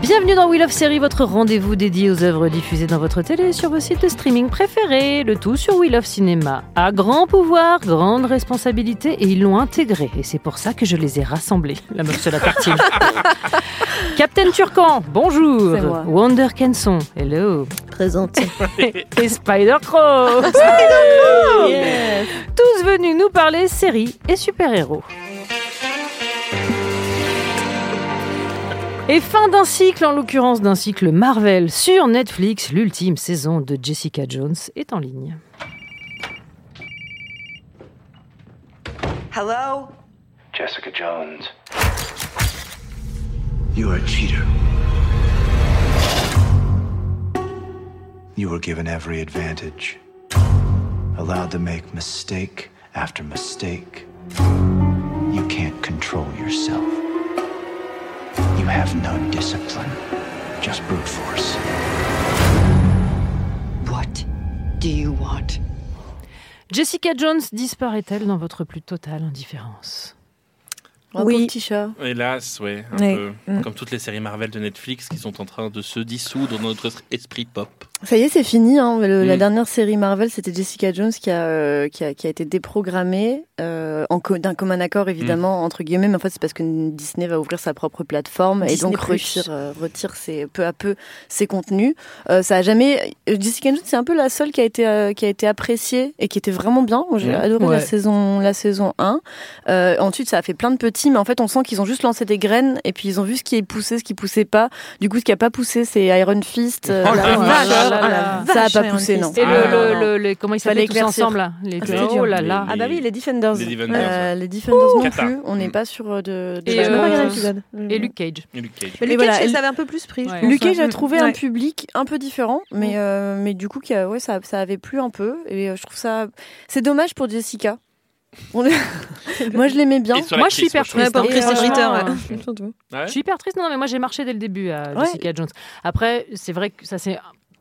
Bienvenue dans Wheel of Series, votre rendez-vous dédié aux œuvres diffusées dans votre télé et sur vos sites de streaming préférés. Le tout sur Wheel of Cinéma. À grand pouvoir, grande responsabilité et ils l'ont intégré. Et c'est pour ça que je les ai rassemblés. La meuf se la tartine. Captain Turcan, bonjour. Moi. Wonder Kenson, hello. Présente. et Spider-Crow. Yes. Tous venus nous parler séries et super-héros. Et fin d'un cycle, en l'occurrence d'un cycle Marvel sur Netflix, l'ultime saison de Jessica Jones est en ligne. Hello? Jessica Jones. You are a cheater. You were given every advantage, allowed to make mistake after mistake. You can't control yourself. You have no discipline, just brute force. What do you want? Jessica Jones disparaît-elle dans votre plus totale indifférence? Un Oui. petit chat. Hélas, ouais, un Ouais. peu. Mm. Comme toutes les séries Marvel de Netflix qui sont en train de se dissoudre dans notre esprit pop. Ça y est, c'est fini. hein. Le- La Mm. dernière série Marvel, c'était Jessica Jones qui a, euh, qui a, qui a été déprogrammée euh, co- d'un commun accord, évidemment, entre guillemets. Mais en fait, c'est parce que Disney va ouvrir sa propre plateforme et donc retire, euh, retire ses, peu à peu ses contenus. Euh, ça a jamais. euh, Jessica Jones, c'est un peu la seule qui a été, euh, qui a été appréciée et qui était vraiment bien. J'ai Mm. adoré Ouais. la, saison, la saison 1. Euh, ensuite, ça a fait plein de petits, mais en fait, on sent qu'ils ont juste lancé des graines et puis ils ont vu ce qui est poussé, ce qui poussait pas. Du coup, ce qui a pas poussé, c'est Iron Fist. Oh Punisher. Oh vache. Ça a pas poussé, non. Et Ah, le, le, comment ils s'appellent tous ensemble là Les Ah. Oh là là. Ah bah oui, les Defenders. Les Defenders, Euh, les Defenders non plus. On n'est pas sur euh, de. de Et, euh, regardé l'épisode. Et Luke Cage. Et Luke Cage. Luke voilà, Cage, elle- ça avait un peu plus pris. Luke Cage a trouvé Ouais. un public un peu différent, mais, euh, mais du coup, qui a- ouais, ça, ça avait plu un peu. Et je trouve ça. C'est dommage pour Jessica. Moi, je l'aimais bien. Moi, je suis hyper trouve. Ouais, pour Kristen Ritter. Je suis hyper triste, non, mais moi j'ai marché dès le début à Ouais. Jessica Jones. Après, c'est vrai que ça c'est.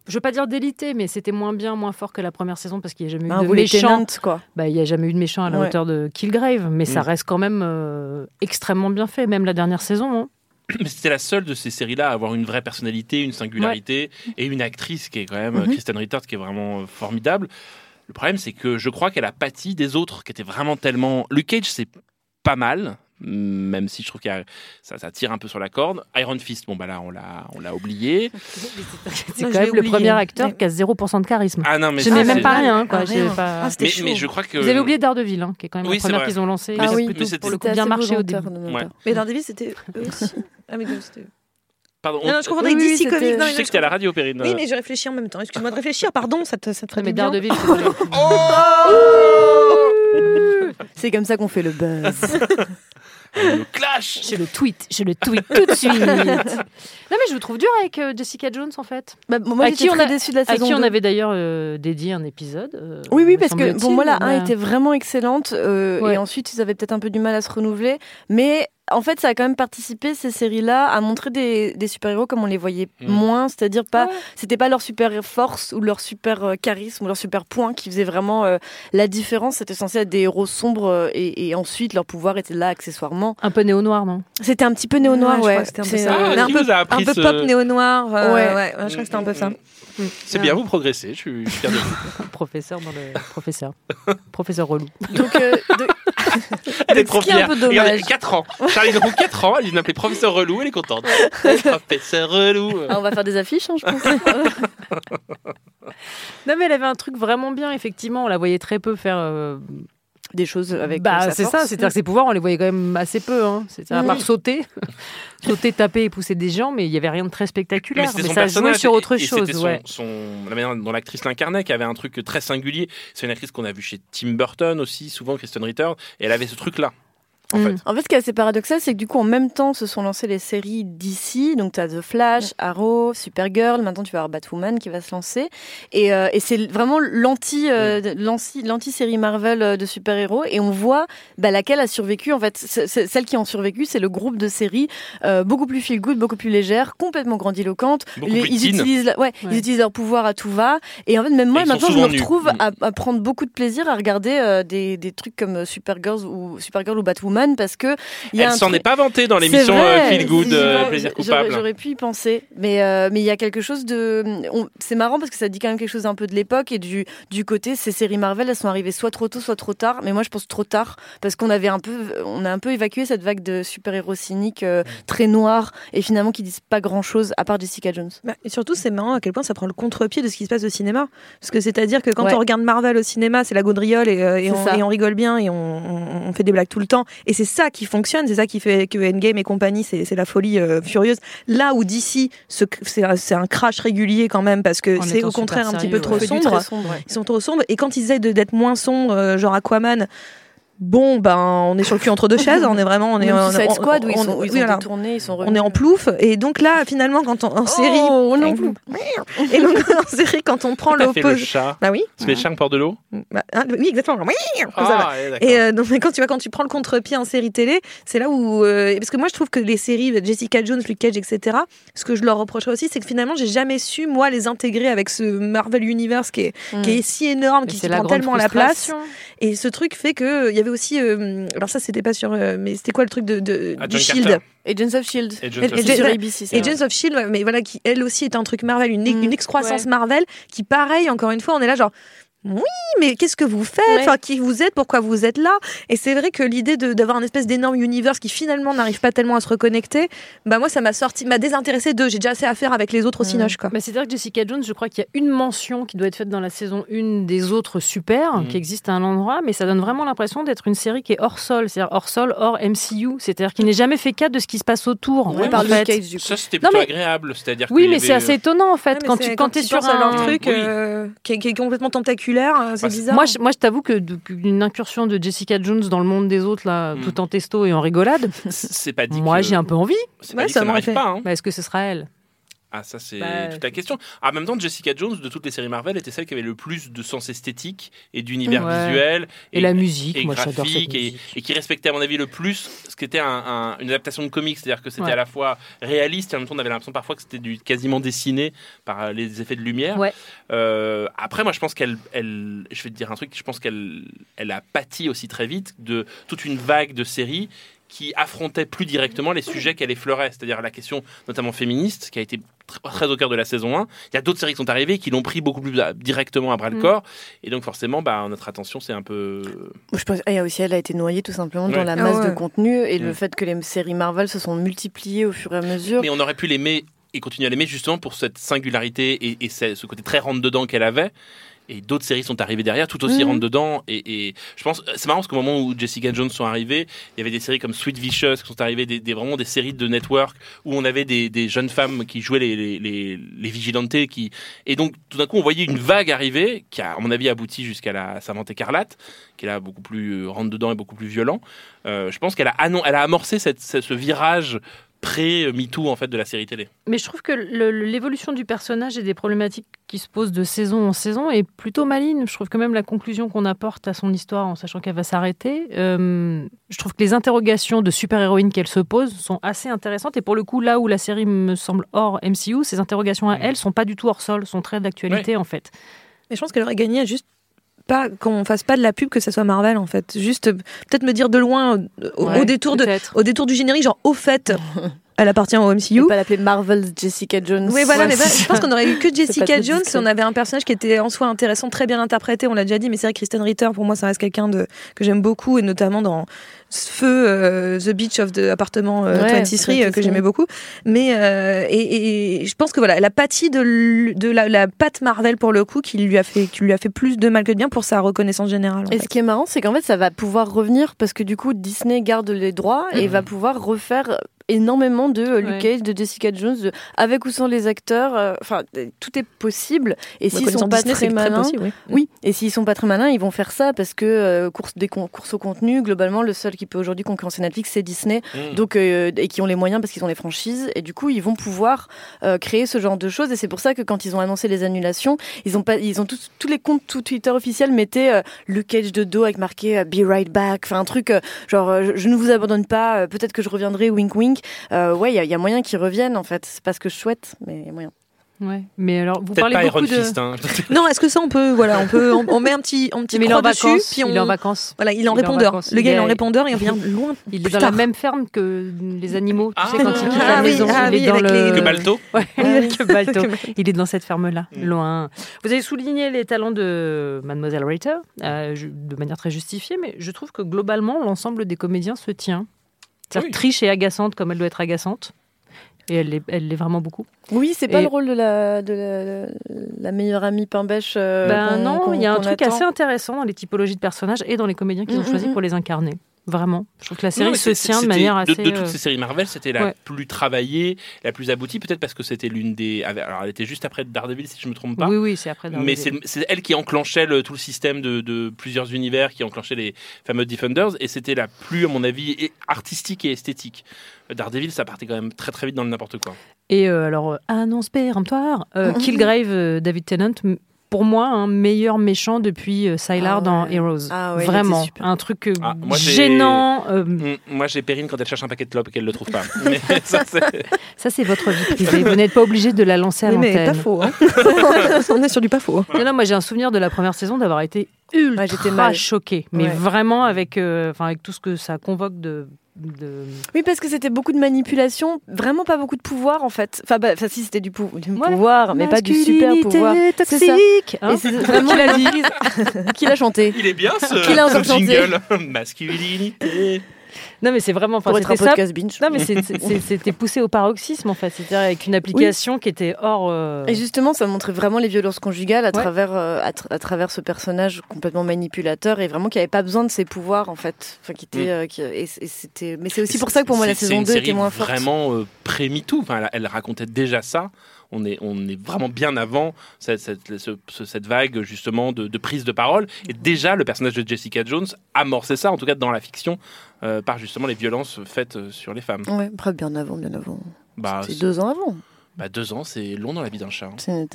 Je veux pas dire délité, mais c'était moins bien, moins fort que la première saison parce qu'il n'y a jamais eu Un de méchant. Quoi. Bah, il n'y a jamais eu de méchant à la Ouais. hauteur de Killgrave, mais ça Mm. reste quand même euh, extrêmement bien fait, même la dernière saison. hein. Mais c'était la seule de ces séries-là à avoir une vraie personnalité, une singularité et une actrice qui est quand même Mhm. Kristen Ritter qui est vraiment euh, formidable. Le problème, c'est que je crois qu'elle a pâti des autres qui étaient vraiment tellement. Luke Cage, c'est pas mal, même si je trouve que ça, ça tire un peu sur la corde. Iron Fist, bon bah là, on l'a, on l'a oublié. C'est quand même le premier acteur Ouais. qui a 0% de charisme. Ah non, mais je n'ai même pas rien. Quoi. Ah, j'ai rien. pas- Ah, Mais, mais je crois que. Vous avez oublié Daredevil, hein, qui est quand même Oui, la c'est première qu'ils ont lancée. Mais qui a c'est- plutôt, mais c'était- pour le coup, C'était bien marché au début. Ouais. Mais Daredevil, c'était eux aussi. Ah, mais c'était. Pardon, Non, non, on- je confondais Oui, avec oui, DC Comics. Non, je mais sais que t'es à la radio, Perrine. Oui, mais je réfléchis en même temps. Excuse-moi de réfléchir, pardon, ça te, ça te ferait Mais bien. Daredevil, c'est- C'est comme ça qu'on fait le buzz. Le clash je le tweet, je le tweet tout de suite. non mais je vous trouve dur avec euh, Jessica Jones en fait. Bah, moi, À qui on a- déçue de la À saison qui on 2. avait d'ailleurs euh, dédié un épisode. euh, Oui, oui, parce que pour moi, la 1 mais- était vraiment excellente. euh, Ouais. Et ensuite, ils avaient peut-être un peu du mal à se renouveler. Mais en fait, ça a quand même participé, ces séries-là, à montrer des, des super-héros comme on les voyait Mm. moins. C'est-à-dire, pas, Ouais. c'était pas leur super force ou leur super euh, charisme ou leur super point qui faisait vraiment euh, la différence. C'était censé être des héros sombres euh, et, et ensuite, leur pouvoir était là accessoirement. Un peu néo-noir, non? C'était un petit peu néo-noir, Ouais, je ouais. c'était un peu ça. Ah, un peu- Un peu ce- pop néo-noir. euh, Ouais. Ouais, je crois que c'était un peu ça. C'est bien, vous progressez, je suis fier de vous. Professeur dans le professeur. professeur relou. Donc, euh, de- Elle est trop qui est un fière. peu dommage. Regardez, 4 ans. Charlie Leroux, 4 ans, elle vient m'appeler professeur relou, elle est contente. professeur relou. Ah, on va faire des affiches, hein, je pense. Non mais elle avait un truc vraiment bien, effectivement. On la voyait très peu faire. euh, des choses avec euh, Bah, sa c'est ça, c'est-à-dire que ses pouvoirs, on les voyait quand même assez peu. Hein. C'était à part sauter, sauter, taper et pousser des gens, mais il y avait rien de très Mais spectaculaire. c'était Mais, son ça jouait personnage sur et- autre et chose, c'était son- ouais. son- la manière dont l'actrice l'incarnait qui avait un truc très singulier. C'est une actrice qu'on a vue chez Tim Burton aussi, souvent Kristen Ritter, et elle avait ce truc-là. En Mm. fait. En fait, ce qui est assez paradoxal, c'est que du coup, en même temps, se sont lancées les séries d'ici. Donc, tu as The Flash, Arrow, Supergirl. Maintenant, tu vas avoir Batwoman qui va se lancer. Et, euh, et c'est vraiment l'anti, euh, l'anti, l'anti-série Marvel euh, de super-héros. Et on voit bah, laquelle a survécu. En fait, c'est- celles qui ont survécu, c'est le groupe de séries euh, beaucoup plus feel-good, beaucoup plus légères, complètement Les- plus ils, utilisent, ouais, Ouais. ils utilisent leur pouvoir à tout va. Et en fait, même moi, maintenant, je me retrouve Mm. à, à prendre beaucoup de plaisir à regarder euh, des, des trucs comme euh, Supergirl ou, Supergirl ou Batwoman parce que il y a Elle s'en truc- est pas vantée dans l'émission euh, Feel Good, euh, j'aurais- Plaisir coupable. J'aurais pu y penser, mais euh, mais il y a quelque chose de, on- c'est marrant parce que ça dit quand même quelque chose un peu de l'époque et du du côté ces séries Marvel, elles sont arrivées soit trop tôt, soit trop tard. Mais moi, je pense trop tard parce qu'on avait un peu, on a un peu évacué cette vague de super héros cyniques euh, très noirs et finalement qui disent pas grand chose à part Jessica Jones. Bah, et surtout, c'est marrant à quel point ça prend le contre-pied de ce qui se passe au cinéma. Parce que c'est-à-dire que quand Ouais. on regarde Marvel au cinéma, c'est la gaudriole et, euh, on, ça. et on rigole bien et on, on- on fait des blagues tout le temps. Et c'est ça qui fonctionne, c'est ça qui fait que Endgame et compagnie, c'est la folie euh, furieuse. Là où d'ici, c'est un crash régulier quand même parce que c'est au contraire un petit peu trop ouais. Sombre. très sombre. ouais. Ils sont trop sombres. Et quand ils essaient de- d'être moins sombres, euh, genre Aquaman, bon, ben, on est sur le cul entre deux chaises. On est vraiment, on est, on- Squad où ils on- sont, où ils oui, ont voilà. détourné, ils sont on est en plouf. Et donc là, finalement, quand on, en série, Oh, on est en plouf. et donc en série, quand on prend fait le l'opposé, chat. bah oui, Tu fais le chat porte de l'eau Bah, hein, oui, exactement. Ah, d'accord. et euh, donc, quand tu vois, quand tu prends le contre-pied en série télé, c'est là où euh, parce que moi je trouve que les séries Jessica Jones, Luke Cage, etc. Ce que je leur reprocherais aussi, c'est que finalement j'ai jamais su moi les intégrer avec ce Marvel Universe qui est, Mm. qui est si énorme, Et qui se prend tellement la place. Et ce truc fait que euh, il y avait aussi, euh, alors ça c'était pas sur, euh, mais c'était quoi le truc de, de Ah, du John Shield Carter. Agents of Shield. Agents of Shield. sur ABC. vrai. Agents of Shield, ouais, mais voilà, qui elle aussi est un truc Marvel, une, Mm. une excroissance Ouais. Marvel, qui pareil, encore une fois, on est là genre. Oui, mais qu'est-ce que vous faites? Ouais. Enfin, qui vous êtes? Pourquoi vous êtes là? Et c'est vrai que l'idée de- d'avoir un espèce d'énorme univers qui finalement n'arrive pas tellement à se reconnecter, bah moi ça m'a sorti, m'a désintéressé d'eux. J'ai déjà assez à faire avec les autres au Mm. cinoche, quoi. Bah, C'est-à-dire que Jessica Jones, je crois qu'il y a une mention qui doit être faite dans la saison 1 des autres super, Mhm. qui existe à un endroit, mais ça donne vraiment l'impression d'être une série qui est hors sol, c'est-à-dire hors sol, hors MCU, c'est-à-dire qu'il n'est jamais fait cas de ce qui se passe autour. Ouais, par fait. Ça, c'était plutôt mais- agréable. C'est-à-dire Oui, qu'il y mais c'est avait- assez étonnant en fait quand tu quand es sur à un truc Oui. euh, qui, est, qui est complètement tentaculaire, euh, c'est Bah, bizarre. Moi, je, moi, je t'avoue que une incursion de Jessica Jones dans le monde des autres, là, Mm. tout en testo et en rigolade, C'est pas dit moi, que- j'ai un peu envie. C'est Ouais, pas dit que ça ça m'aurait n'arrive fait. pas. hein. Bah, Est-ce que ce sera elle? Ah, ça, c'est Bah, toute la question. Ah, en même temps, Jessica Jones, de toutes les séries Marvel, était celle qui avait le plus de sens esthétique et d'univers Ouais. visuel. Et, la musique, et moi, j'adore cette graphique et, musique. et qui respectait à mon avis le plus ce qui était un- un- une adaptation de comics, c'est-à-dire que c'était Ouais. à la fois réaliste et en même temps on avait l'impression parfois que c'était du quasiment dessiné par euh, les effets de lumière. Ouais. Euh, après moi je pense qu'elle, elle, je vais te dire un truc, je pense qu'elle elle a pâti aussi très vite de toute une vague de séries qui affrontaient plus directement les sujets qu'elle effleurait, c'est-à-dire la question notamment féministe qui a été très au cœur de la saison 1. Il y a d'autres séries qui sont arrivées qui l'ont pris beaucoup plus à- directement à bras le Mm. corps et donc forcément bah, notre attention c'est un peu Je pense, et aussi, elle a été noyée tout simplement Ouais. dans la Ah masse ouais. de contenu et le Mm. fait que les séries Marvel se sont multipliées au fur et à mesure. Mais on aurait pu l'aimer et continuer à l'aimer justement pour cette singularité et, et ce côté très rentre-dedans qu'elle avait. Et d'autres séries sont arrivées derrière, tout aussi Mhm. rentre-dedans. Et, et je pense, c'est marrant parce qu'au moment où Jessica Jones sont arrivées, il y avait des séries comme Sweet Vicious qui sont arrivées, des, des- vraiment des séries de network où on avait des, des jeunes femmes qui jouaient les, les, les, les vigilantes. Qui... Et donc tout d'un coup, on voyait une vague arriver qui a, à mon avis, abouti jusqu'à la Savante écarlate, qui est là beaucoup plus euh, rentre-dedans et beaucoup plus violent. Euh, je pense qu'elle a, elle a amorcé cette, ce, ce virage pré-MeToo en fait de la série télé. Mais je trouve que l'évolution du personnage et des problématiques qui se posent de saison en saison est plutôt maligne. Je trouve que même la conclusion qu'on apporte à son histoire en sachant qu'elle va s'arrêter, euh, je trouve que les interrogations de super-héroïne qu'elle se pose sont assez intéressantes. Et pour le coup, là où la série me semble hors MCU, ces interrogations à Mhm. elle sont pas du tout hors sol, sont très d'actualité en fait. Mais je pense qu'elle aurait gagné à juste pas qu'on fasse pas de la pub que ça soit Marvel en fait. Juste peut-être me dire de loin au, Ouais, au détour de au détour du générique genre au fait Elle appartient au On MCU. peut pas l'appeler Marvel's Jessica Jones. Oui, voilà, Ouais, mais bah, je pense qu'on aurait eu que Jessica Jones. discret. On avait un personnage qui était en soi intéressant, très bien interprété, on l'a déjà dit, mais c'est vrai que Kristen Ritter, pour moi, ça reste quelqu'un de, que j'aime beaucoup, et notamment dans Feu, euh, The Beach of the Appartement euh, Ouais, 23, euh, que 23. j'aimais beaucoup. Mais, et, et je pense que voilà, elle a pâti de, de la, la patte Marvel pour le coup, qui lui a fait, qui lui a fait plus de mal que de bien pour sa reconnaissance générale. Et fait. ce qui est marrant, c'est qu'en fait, ça va pouvoir revenir parce que du coup, Disney garde les droits et Mhm. va pouvoir refaire énormément de euh, Luke Ouais. Cage, de Jessica Jones, de- avec ou sans les acteurs. euh, Enfin, euh, tout est possible. Et s'ils sont pas Disney, très malins, possible, oui. oui. Et s'ils sont pas très malins, ils vont faire ça parce que euh, course des con- courses au contenu, globalement, le seul qui peut aujourd'hui concurrencer Netflix, c'est Disney. Mm. Donc euh, et qui ont les moyens parce qu'ils ont les franchises et du coup ils vont pouvoir euh, créer ce genre de choses et c'est pour ça que quand ils ont annoncé les annulations ils ont pas ils ont tous tous les comptes tout Twitter officiels mettaient euh, le cage de dos avec marqué euh, be right back enfin un truc euh, genre euh, je, je ne vous abandonne pas euh, peut-être que je reviendrai wink wink Euh, ouais il y, a- il y a moyen qu'ils reviennent en fait c'est pas ce que je souhaite mais il y a moyen Ouais. Mais alors, vous parlez pas Iron beaucoup de. Fist. Hein. Non, est-ce que ça on peut, voilà, on peut, on, on met un petit, un petit Mais il est en croix dessus, vacances. puis on, Il est en vacances. voilà, il est en Il est en répondeur. vacances. Le gars Il il est en répondeur, il revient loin. Il est dans tard. la même ferme que les animaux. Tu Ah. sais, quand ils quittent Ah la oui, maison, ah il est dans avec le. les- Que Balto Ouais, oui. que Balto. Il est dans cette ferme-là, Mm. loin. Vous avez souligné les talents de Mademoiselle Rater euh, de manière très justifiée, mais je trouve que globalement, l'ensemble des comédiens se tient. C'est-à-dire Oui. que Trish est agaçante comme elle doit être agaçante. Et elle l'est, vraiment beaucoup. oui c'est pas Et- le rôle de la de la, la meilleure amie pain bêche euh, ben non, il y a un truc attend. assez intéressant dans les typologies de personnages et dans les comédiens qu'ils ont Mm, choisis mm, pour les incarner. Vraiment. Je trouve que la série Non, mais se tient de manière assez. De, de toutes euh, ces séries Marvel, c'était la ouais. plus travaillée, la plus aboutie, peut-être parce que c'était l'une des. Alors, elle était juste après Daredevil, si je me trompe pas. Oui, oui, c'est après. Mais Daredevil. c'est c'est elle qui enclenchait le- tout le système de, de plusieurs univers, qui enclenchait les fameux Defenders, et c'était la plus, à mon avis, artistique et esthétique. Daredevil, ça partait quand même très très vite dans le n'importe quoi. Et euh, alors, euh, annonce péremptoire, euh, Killgrave, euh, David Tennant, pour moi, un meilleur méchant depuis euh, Sylar Ah dans ouais. Heroes. Ah ouais, Vraiment, un truc euh, Ah, moi, j'ai- gênant. euh, Mm, Moi, j'ai Perrine quand elle cherche un paquet de clopes et qu'elle le trouve pas. Mais ça, c'est- votre vie privée. Vous n'êtes pas obligé de la lancer à Oui, mais pas l'antenne. faux. Hein. on est sur du pas faux. Non, non, moi, j'ai un souvenir de la première saison d'avoir été ultra Ouais, j'étais mal. choquée. Mais Ouais. vraiment, avec, euh, enfin, avec tout ce que ça convoque de. De... Oui, parce que c'était beaucoup de manipulation, vraiment pas beaucoup de pouvoir en fait. Enfin, bah, enfin si, c'était du, pou- du Ouais. pouvoir, mais pas du super pouvoir. C'est ça. hein. Et c'est vraiment Qui l'a Qui l'a chanté Il est bien ce, Qui l'a ce chanté jingle. Masculinité. Non, mais c'est vraiment. enfin, pour être un c'était ça. podcast binge. Non, mais c'était poussé au paroxysme en fait. C'est-à-dire avec une application qui était hors. euh, Et justement, ça montrait vraiment les violences conjugales à Ouais. travers euh, à, tra- à travers ce personnage complètement manipulateur et vraiment qui avait pas besoin de ses pouvoirs en fait. Enfin, qui était Mm. euh, qui- et, et c'était. Mais c'est aussi pour ça que pour moi la saison une 2 série était moins forte. Vraiment euh, pré-MeToo. Enfin, elle, elle racontait déjà ça. On est, on est vraiment bien avant cette, cette, ce- ce- cette vague justement de, de prise de parole. Et déjà, le personnage de Jessica Jones amorçait ça, en tout cas dans la fiction, euh, par justement les violences faites euh, sur les femmes. Après bien avant, bien avant. Bah, C'est deux ans avant. Bah, deux ans, c'est long dans la vie d'un chat. hein.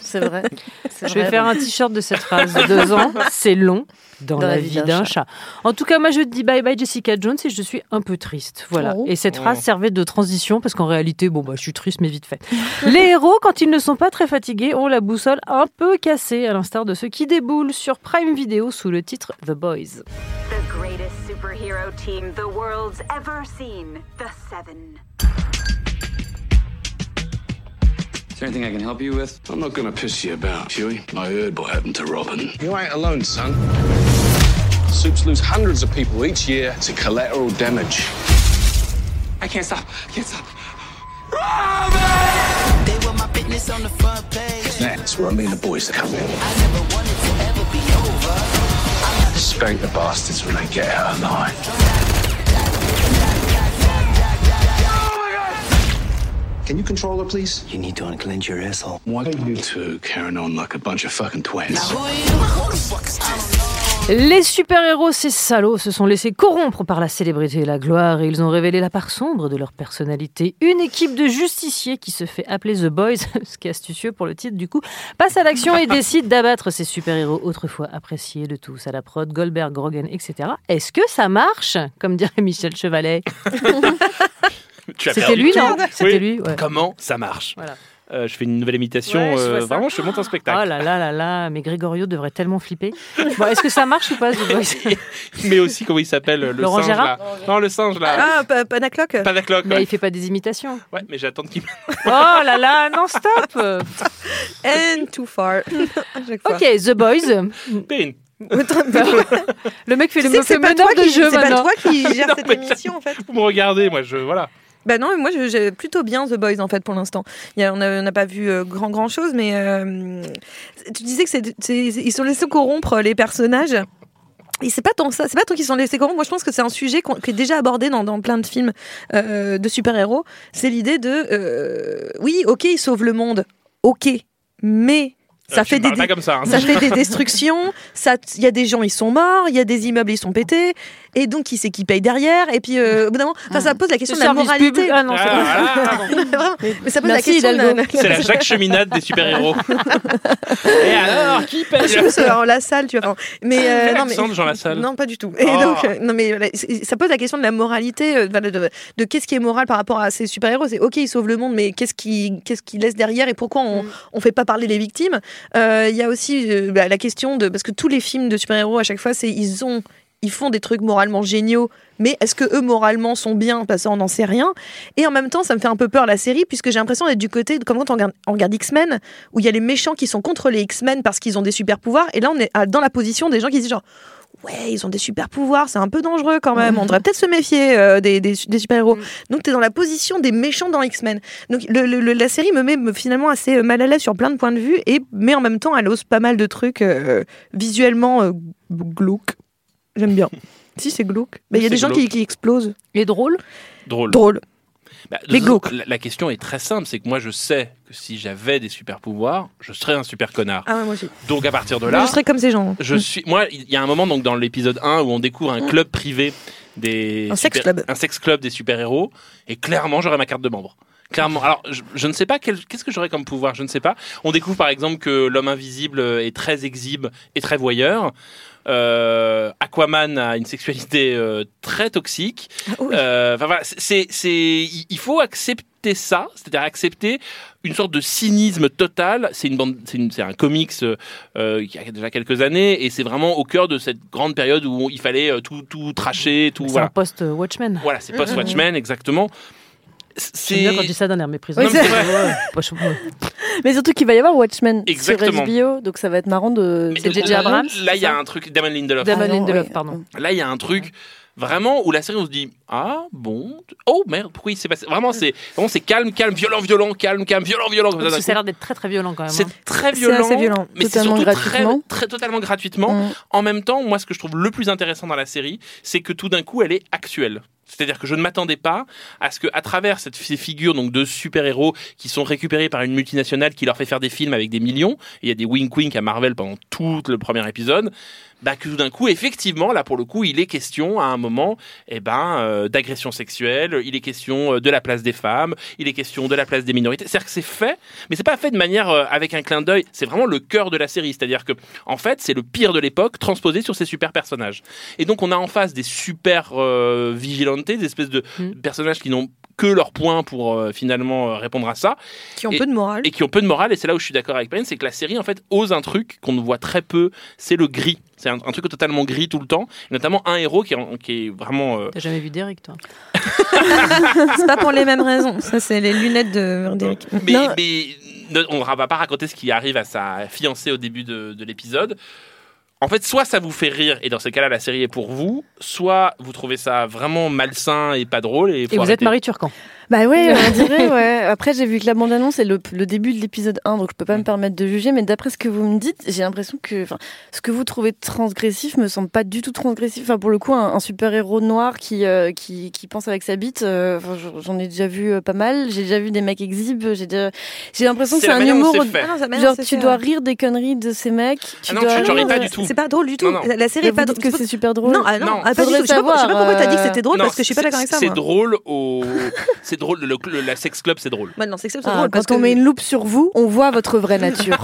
C'est vrai. C'est Je vais vrai. faire un t-shirt de cette phrase. Deux ans, c'est long dans, la, vie d'un chat. En tout cas, moi, je dis bye bye Jessica Jones et je suis un peu triste. Voilà. Oh. Et cette Oh. phrase servait de transition parce qu'en réalité, bon, bah, je suis triste, mais vite fait. Les héros, quand ils ne sont pas très fatigués, ont la boussole un peu cassée, à l'instar de ceux qui déboulent sur Prime Video sous le titre The Boys. The greatest superhero team the world's ever seen. The Seven. Is there anything I can help you with? I'm not gonna piss you about, Huey. I heard what happened to Robin. You ain't alone, son. Soups lose hundreds of people each year to collateral damage. I can't stop. I can't stop. Robin. That's where I mean the boys come in. I never wanted to come in. Spank the bastards when they get out of Can you control her, please? You need to unclench your asshole. Why are you two carrying on like a bunch of fucking twins? Les super-héros, ces salauds, se sont laissés corrompre par la célébrité et la gloire et ils ont révélé la part sombre de leur personnalité. Une équipe de justiciers qui se fait appeler The Boys, ce qui est astucieux pour le titre du coup, passe à l'action et décide d'abattre ces super-héros autrefois appréciés de tous à la prod, Goldberg, Grogan, etc. Est-ce que ça marche Comme dirait Michel Chevalet? Tu as C'était lui, non C'était Oui. lui, ouais. Comment ça marche Voilà. Euh, je fais une nouvelle imitation. Ouais, je euh, vraiment, je monte un spectacle. Oh là là là là, mais Grégorio devrait tellement flipper. Bon, est-ce que ça marche ou pas, Mais aussi, comment il s'appelle le Laurent singe Gérard là Non, le singe là. Ah, pa- Panacloc Pas d'accord. Mais il fait pas des imitations. Ouais, mais j'attends qu'il. Oh là là, non, stop And too far. Ok, The Boys. Perrine. Le mec fait Tu le pas meneur toi de qui- jeu c'est pas toi qui gère Non, cette émission en fait. Vous me regardez, moi, je voilà. Bah non, moi j'ai plutôt bien The Boys en fait pour l'instant. On n'a pas vu euh, grand grand chose, mais euh, tu disais que c'est, ils sont laissés corrompre les personnages. Et c'est pas tant ça, c'est pas tant qu'ils sont laissés corrompre. Moi, je pense que c'est un sujet qui est déjà abordé dans, dans plein de films euh, de super-héros. C'est l'idée de, euh, oui, ok, ils sauvent le monde, ok, mais ça Euh, fait des, ça. hein. ça fait des destructions, ça, il y a des gens ils sont morts, il y a des immeubles ils sont pétés, et donc qui c'est qui paye derrière, et puis euh, au bout d'un moment, enfin ça pose la question de la moralité. Ah non, c'est Ah, pas. Mais ça pose Merci, la question C'est la Jacques Cheminade des super-héros. Et alors, qui paye Je pense en la salle, tu vois. Mais euh, non, mais Jean Lassalle. non, pas du tout. Et Oh. donc, euh, non, mais ça pose la question de la moralité, euh, de, de qu'est-ce qui est moral par rapport à ces super-héros. C'est ok, ils sauvent le monde, mais qu'est-ce qui, qu'est-ce qu'ils laissent derrière et pourquoi on, on fait pas parler les victimes? Euh, Il y a aussi euh, bah, la question de parce que tous les films de super-héros à chaque fois, c'est ils ont ils font des trucs moralement géniaux, mais est-ce que eux moralement sont bien? Parce qu'on n'en sait rien. Et en même temps, ça me fait un peu peur la série, puisque j'ai l'impression d'être du côté, de, comme quand on regarde, X-Men, où il y a les méchants qui sont contre les X-Men parce qu'ils ont des super pouvoirs, et là on est dans la position des gens qui se disent genre. Ouais, ils ont des super pouvoirs, c'est un peu dangereux quand même. On devrait peut-être se méfier euh, des, des, des super-héros. Donc, tu es dans la position des méchants dans X-Men. Donc, le, le- le- la série me met me- finalement assez euh, mal à l'aise sur plein de points de vue, et, mais en même temps, elle ose pas mal de trucs euh, visuellement euh, glauques. J'aime bien. si, c'est glauque. Mais il y a des gens qui, explosent. Et drôle Drôle. Drôle. Bah, Mais je- glauque. La, la question est très simple, c'est que moi je sais que si j'avais des super pouvoirs, je serais un super connard. Ah ouais, moi aussi. Donc à partir de Moi, là, je serais comme ces gens. je suis. Moi, il y a un moment donc dans l'épisode 1 où on découvre un club privé des Un sex club. un sex club des super héros, et clairement j'aurais ma carte de membre. Clairement. Alors, je, je ne sais pas qu'est-ce que j'aurais comme pouvoir. Je ne sais pas. On découvre par exemple que l'homme invisible est très exhibe et très voyeur. Euh, Aquaman a une sexualité euh, très toxique. oui. Euh, enfin, voilà, c'est, c'est, il faut accepter ça, c'est-à-dire accepter une sorte de cynisme total. C'est une bande, c'est, un comics euh, euh, qui a déjà quelques années et c'est vraiment au cœur de cette grande période où il fallait euh, tout, tout tracher, tout C'est un voilà. post-Watchmen. Voilà, c'est post Watchmen exactement. C'est bien quand tu dis ça d'un air méprisant. Oui, Non, mais c'est- c'est vrai. Ouais, pas chaud. Mais surtout qu'il va y avoir Watchmen Exactement. sur HBO, donc ça va être marrant de. C'est J.J. Abrams, Là, il y a c'est un truc, Damon Lindelof. Damon Ah Lindelof, pardon. Là, il y a un truc vraiment où la série on se dit ah bon oh merde pourquoi il s'est passé? Vraiment c'est vraiment c'est calme calme violent violent calme calme violent violent comme ça, a l'air d'être très très violent quand même. c'est hein. très C'est violent assez violent. mais c'est surtout très, gratuitement. très totalement gratuitement Mm. en même temps moi ce que je trouve le plus intéressant dans la série c'est que tout d'un coup elle est actuelle c'est-à-dire que je ne m'attendais pas à ce que, à travers ces figures donc de super-héros qui sont récupérés par une multinationale qui leur fait faire des films avec des millions, il y a des wink-wink à Marvel pendant tout le premier épisode, bah que tout d'un coup, effectivement, là pour le coup, il est question à un moment, eh ben, euh, d'agression sexuelle, il est question euh, de la place des femmes, il est question de la place des minorités. C'est-à-dire que c'est fait, mais c'est pas fait de manière euh, avec un clin d'œil. C'est vraiment le cœur de la série. C'est-à-dire que, en fait, c'est le pire de l'époque transposé sur ces super personnages. Et donc, on a en face des super euh, vigilantes, des espèces de Mm. personnages qui n'ont que leur point pour euh, finalement euh, répondre à ça Qui ont Et- peu de morale. et qui ont peu de morale. Et c'est là où je suis d'accord avec Perrine, c'est que la série en fait ose un truc qu'on ne voit très peu. C'est le gris. C'est un, un truc totalement gris tout le temps. Notamment un héros qui est, en- qui est vraiment. euh, T'as jamais vu Derek, toi? C'est pas pour les mêmes raisons. Ça, c'est les lunettes de Derek. Mais, Non. mais ne- on ne va pas raconter ce qui arrive à sa fiancée au début de, de l'épisode. En fait, soit ça vous fait rire et dans ces cas-là, la série est pour vous, soit vous trouvez ça vraiment malsain et pas drôle. Et, vous êtes. Marie Turcan. Bah ouais, on dirait, ouais. Après, j'ai vu que la bande-annonce est le, le début de l'épisode 1, donc je peux pas me permettre de juger, mais d'après ce que vous me dites, j'ai l'impression que enfin, ce que vous trouvez transgressif me semble pas du tout transgressif. Enfin, pour le coup, un, un super-héros noir qui, euh, qui, qui pense avec sa bite, euh, enfin, j'en- ai déjà vu euh, pas mal. J'ai déjà vu des mecs exhibes. J'ai déjà... j'ai l'impression que C'est un humour. Ah non, non, Genre, tu fait, dois ouais. rire des conneries de ces mecs. Tu Ah non, dois... tu- pas non, du tout. C'est pas drôle du tout. Non, non. La, série est pas drôle. que c'est super drôle. Non, ah non, Non, ah, pas du tout. Je sais pas, je sais pas pourquoi t'as dit que savoir, c'était drôle Non, parce que je suis pas d'accord avec ça. C'est drôle au. C'est drôle. Le, le- la sex club, c'est drôle. Bah non, sex club, c'est Ah, drôle parce quand on que met une loupe sur vous, on voit votre vraie nature.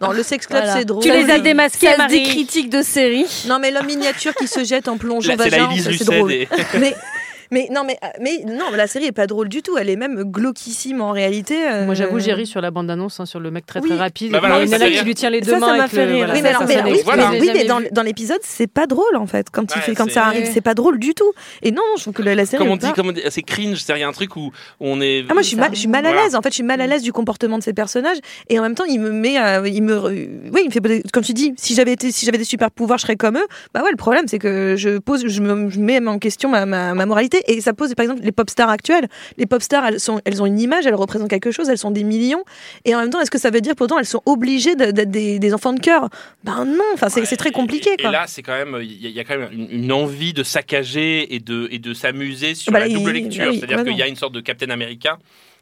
non, le sex club Voilà. c'est drôle. Tu les as démasqués, Ça se Marie. dit critique de série. Non, mais l'homme miniature qui se jette en plongeant Là, c'est la vagin, c'est drôle. mais Mais non, mais, mais non, la série est pas drôle du tout. Elle est même glauquissime en réalité. euh, Moi, j'avoue, j'ai ri sur la bande-annonce, hein, sur le mec très très Oui. rapide. Bah voilà, une ça nana fait qui lui tient les deux Ça, ça mains. m'a avec fait le- rire. voilà, Oui, ça, mais, ça, ça oui, voilà. mais- oui, dans, l'épisode, c'est pas drôle en fait. Quand, il fait, quand, ça arrive, c'est pas drôle du tout. Et non, je trouve que la, la série. Comme on dit, comme on dit, c'est cringe, c'est il y a un truc où on est. Ah, moi, je suis, mal, je suis mal à l'aise. En fait, je suis mal à l'aise du comportement de ces personnages. Et en même temps, il me met, euh, il me, oui, il me fait, comme tu dis, si j'avais été, si j'avais des super pouvoirs, je serais comme eux. Bah ouais, le problème, c'est que je pose, je me je mets en question ma, ma, Et ça pose, par exemple, les pop stars actuelles. Les pop stars, elles sont, elles ont une image, elles représentent quelque chose, elles sont des millions. Et en même temps, est-ce que ça veut dire pourtant elles sont obligées d'être des, des enfants de cœur? Ben non. Enfin, c'est très compliqué, Et, et quoi. là, c'est quand même, il y, a- il y a quand même une, une envie de saccager et de, et de s'amuser sur Bah la double lecture. ah oui, C'est-à-dire qu'il y a une sorte de Captain America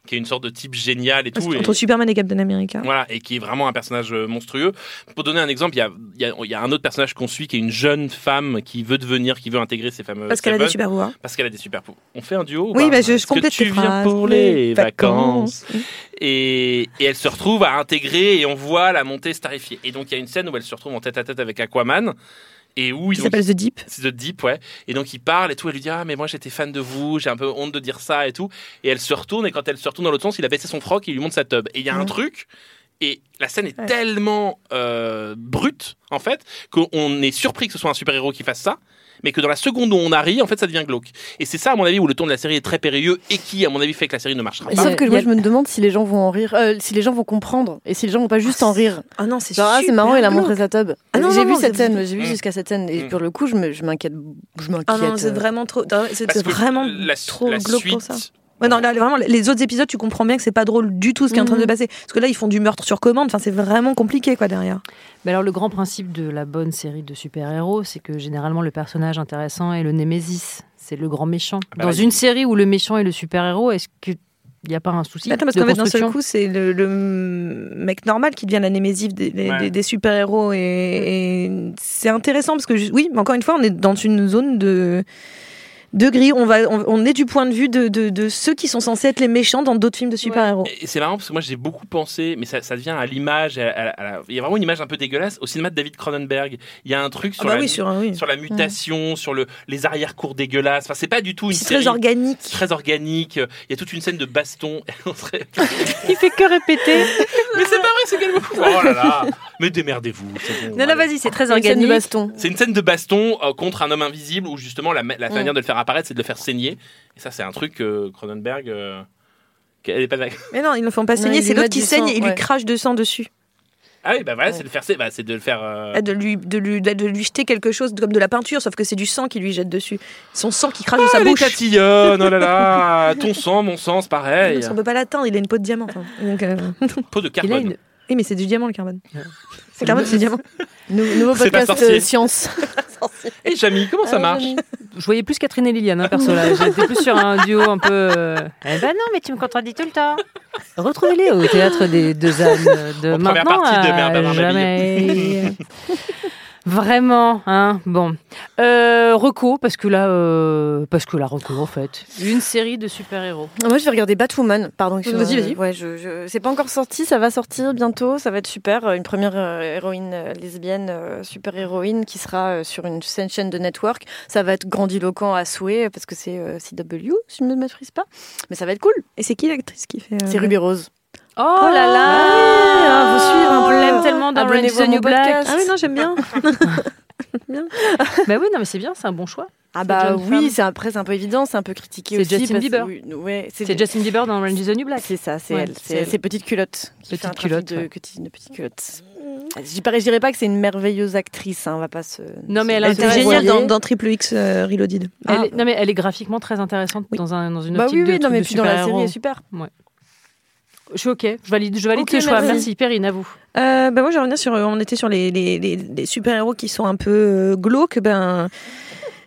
qui est une sorte de type génial et tout. et- Entre Superman et Captain America. Voilà, et qui est vraiment un personnage euh, monstrueux. Pour donner un exemple, il y y a- il y a un autre personnage qu'on suit qui est une jeune femme qui veut devenir, qui veut intégrer ces fameux. Parce qu'elle a des super pouvoirs. Parce qu'elle a des super pouvoirs. On fait un duo ou Oui, bah, je, je Est-ce que complète tu viens phrases. pour les vacances. Oui. Et, et elle se retrouve à intégrer et on voit la montée starifiée. Et donc il y a une scène où elle se retrouve en tête à tête avec Aquaman. Et où ont s'appelle The Deep. c'est The Deep, ouais. Et donc il parle et tout, elle lui dit ah mais moi j'étais fan de vous, j'ai un peu honte de dire ça et tout. Et elle se retourne et quand elle se retourne dans l'autre sens, il a baissé son froc et il lui montre sa tub. Et il y a un truc et la scène est Ouais. tellement euh, brute en fait qu'on est surpris que ce soit un super héros qui fasse ça. Mais que dans la seconde où on a ri, en fait, ça devient glauque. Et c'est ça, à mon avis, où le ton de la série est très périlleux et qui, à mon avis, fait que la série ne marchera pas. Sauf que moi, a- je me demande si les gens vont en rire, euh, si les gens vont comprendre, et si les gens vont pas juste en rire. Ah non, c'est ah, c'est super marrant, il a montré sa tub. Ah non, j'ai non, vu non, cette scène, j'ai vu Mm. jusqu'à cette scène, et Mm. pour le coup, je me- je m'inquiète. Je m'inquiète. Ah non, c'est euh. vraiment trop. C'est vraiment la, trop la glauque suite, pour ça. Ouais, non, là, vraiment, les autres épisodes, tu comprends bien que c'est pas drôle du tout ce qui est en train de Mhm. se passer. Parce que là, ils font du meurtre sur commande. Enfin, c'est vraiment compliqué, quoi, derrière. Mais alors, le grand principe de la bonne série de super-héros, c'est que généralement, le personnage intéressant est le némésis. C'est le grand méchant. bah Dans une série où le méchant est le super-héros, est-ce qu'il n'y a pas un souci Attends, parce qu'en fait, d'un seul coup, c'est le, le mec normal qui devient la némésis des, des- Ouais. des- des super-héros. Et, et c'est intéressant parce que, oui, mais encore une fois, on est dans une zone de. De gris, on, va, on, on est du point de vue de, de, de ceux qui sont censés être les méchants dans d'autres films de super-héros. C'est marrant parce que moi j'ai beaucoup pensé, mais ça, ça devient à l'image, la- il y a vraiment une image un peu dégueulasse au cinéma de David Cronenberg. Il y a un truc Ah sur, bah la, oui, sur un oui. sur la mutation, sur le, les arrière-cours dégueulasses. Enfin, c'est pas du tout une C'est très organique. très organique. Il y a toute une scène de baston. Il fait que répéter. mais c'est pas vrai, c'est quel Oh là là Mais démerdez-vous. bon, Non, non, vas-y, c'est très Une scène de organique. baston. C'est une scène de baston euh, contre un homme invisible où justement la, la Mm. manière de le faire apparaître, c'est de le faire saigner. Et ça, c'est un truc que Cronenberg. euh, est pas d'accord. Mais non, ils ne le font pas Non, saigner, c'est lui l'autre qui saigne sang, et il lui ouais. crache de sang dessus. Ah oui, bah voilà, Ouais. c'est de le faire, bah, c'est de le faire. euh, Ah, De lui, de, lui, de lui jeter quelque chose comme de la peinture, sauf que c'est du sang qui lui jette dessus. Son sang qui crache de Ah, sa les bouche. tatillonnes, oh là là, ton sang, mon sang, c'est pareil. On peut pas l'atteindre, il a une peau de diamant. enfin. Donc, euh, Peau de carbone. une- Oui, mais c'est du diamant le carbone. Le carbone, c'est du diamant. Nou- Nouveau C'est podcast euh, science. Et Jamie, comment ça marche Je voyais plus Catherine et Liliane, hein, perso là. J'étais plus sur un duo un peu. euh, Eh ben non, mais tu me contredis tout le temps. Retrouvez-les au théâtre des deux ânes de En première maintenant partie de à Benjamin jamais. Vraiment, hein. Bon, euh, Reco, parce que là, euh, parce que la Reco en fait, une série de super héros. Moi, je vais regarder Batwoman. Pardon. Vas-y, vas-y. Ouais, je, je... c'est pas encore sorti, ça va sortir bientôt. Ça va être super. Une première euh, héroïne euh, lesbienne, euh, super héroïne, qui sera euh, sur une chaîne chaîne de network. Ça va être grandiloquent à souhait parce que c'est euh, CW, si je ne me maîtrise pas. Mais ça va être cool. Et c'est qui l'actrice qui fait. euh, C'est Ruby Rose. Oh là là, Ah, vous suivez un on peu. l'aime tellement dans Abonnez-vous Orange New Black. podcast. Ah oui, non, j'aime bien. Bah oui, non, mais c'est bien, c'est un bon choix. Ah bah oui, c'est après c'est un peu évident, c'est un peu critiqué C'est aussi. Justin parce- Bieber. oui, ouais, C'est Justin Bieber dans Orange is the New Black. C'est ça, c'est Ouais, elle. c'est C'est elle. c'est Petite Culotte. qui Petite fait un trafic Culotte, De, ouais. petite- de Petite Culotte. Je dirais, pas que c'est une merveilleuse actrice, hein, on va pas se. Non, mais elle Elle était géniale dans, dans Triple X euh, Reloaded. Elle Ah. est- non mais elle est graphiquement très intéressante Oui. dans, un, dans une Bah optique oui, de oui, non, truc mais de puis dans la série, est super. Je suis ok, je valide, je valide Ok, ce choix. merci. Merci, Perrine, à vous. Euh, bah moi, je vais revenir sur. On était sur les, les, les, les super-héros qui sont un peu euh, glauques. Ben.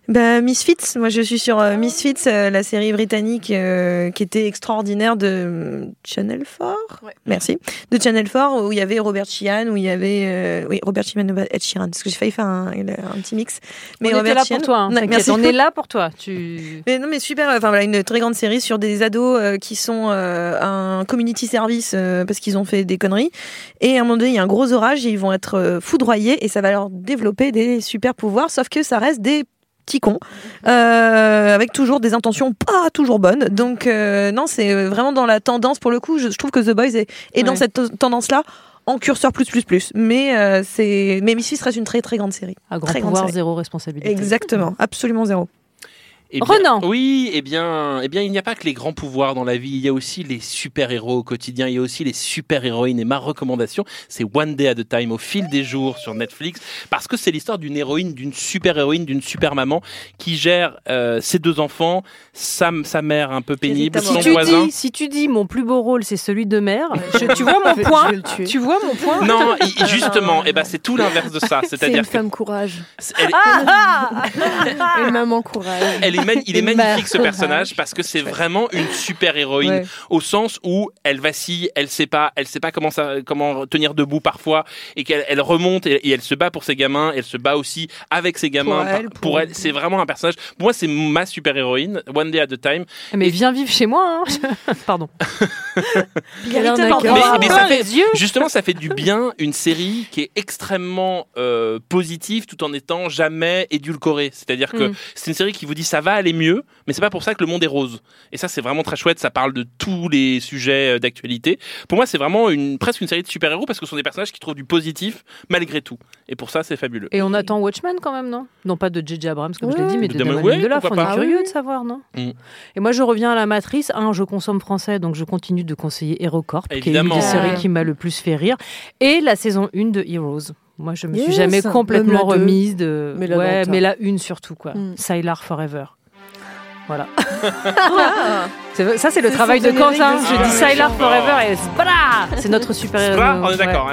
Ben, Misfits, moi je suis sur euh, Misfits, euh, la série britannique euh, qui était extraordinaire de Channel 4. Ouais. Merci. De Channel 4 où il y avait Robert Sheehan, où il y avait euh, oui Robert Sheehan et Ed Sheeran, parce que j'ai failli faire un, un petit mix. on Robert là Sheehan- pour toi, hein, t'inquiète, merci. on est là pour toi. Tu... Mais non, mais super. Enfin voilà, une très grande série sur des ados euh, qui sont euh, un community service euh, parce qu'ils ont fait des conneries. Et à un moment donné, il y a un gros orage et ils vont être foudroyés et ça va leur développer des super pouvoirs. Sauf que ça reste des petit con, euh, avec toujours des intentions pas toujours bonnes. Donc euh, non, c'est vraiment dans la tendance pour le coup. Je, je trouve que The Boys est, est dans cette t- tendance-là en curseur plus plus plus. Mais euh, c'est mais Misfits reste une très très grande série. À grand Très grande série. zéro responsabilité. Exactement, absolument zéro. Eh bien- Renan. Oui, eh bien, eh bien, il n'y a pas que les grands pouvoirs dans la vie, il y a aussi les super-héros au quotidien, il y a aussi les super-héroïnes. Et ma recommandation, c'est One Day at a Time, au fil des jours sur Netflix, parce que c'est l'histoire d'une héroïne, d'une super-héroïne, d'une super-maman qui gère euh, ses deux enfants, sa, sa mère un peu pénible, Si son tu, voisin. dis, si tu dis mon plus beau rôle c'est celui de mère, je- tu vois mon point. Tu vois mon point? Non, justement, eh ben, c'est tout l'inverse de ça. C'est C'est-à-dire une que femme courage. elle, Une maman courage. elle est, man- il est magnifique ce personnage parce que c'est vraiment une super héroïne Ouais. au sens où elle vacille, elle sait pas, elle sait pas comment ça, comment tenir debout parfois et qu'elle elle remonte et, et elle se bat pour ses gamins, elle se bat aussi avec ses gamins Pour par- elle, pour, pour- elle. C'est vraiment un personnage. Pour moi, c'est ma super héroïne. One day at a time. Mais viens vivre chez moi. hein. Pardon. Mais, mais ça fait, les yeux. justement, ça fait du bien une série qui est extrêmement euh, positive tout en étant jamais édulcorée. C'est-à-dire que Mm. c'est une série qui vous dit ça va aller mieux, mais c'est pas pour ça que le monde est rose. Et ça, c'est vraiment très chouette. Ça parle de tous les sujets euh, d'actualité. Pour moi, c'est vraiment une, presque une série de super-héros parce que ce sont des personnages qui trouvent du positif malgré tout. Et pour ça, c'est fabuleux. Et on attend Watchmen quand même, non? Non pas de J.J. Abrams comme je l'ai dit, mais de De Damon ouais, Lindelof. pourquoi On est curieux Ah de savoir, non? Mm. Et moi, je reviens à la Matrice. Un, je consomme français, donc je continue de conseiller HeroCorp, qui est une Évidemment. des séries qui m'a le plus fait rire. Et la saison 1 de Heroes. Moi, je me suis jamais complètement remise de. Mais la ouais, mais la une surtout, quoi. Mm. Sylar Forever. Voilà. Ah. Ça, c'est le travail de Quentin. Je de- dis Ah, Sylar oui. Forever et voilà C'est notre super héros. Là, on est d'accord.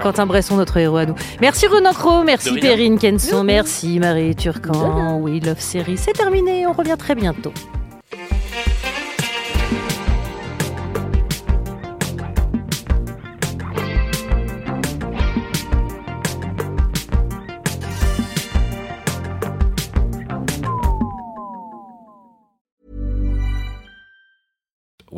Quentin Bresson, notre héros à nous. Merci Renan Cro, merci. Perrine Kenson, merci Marie Turcan. Oui, Love Série, c'est terminé, on revient très bientôt.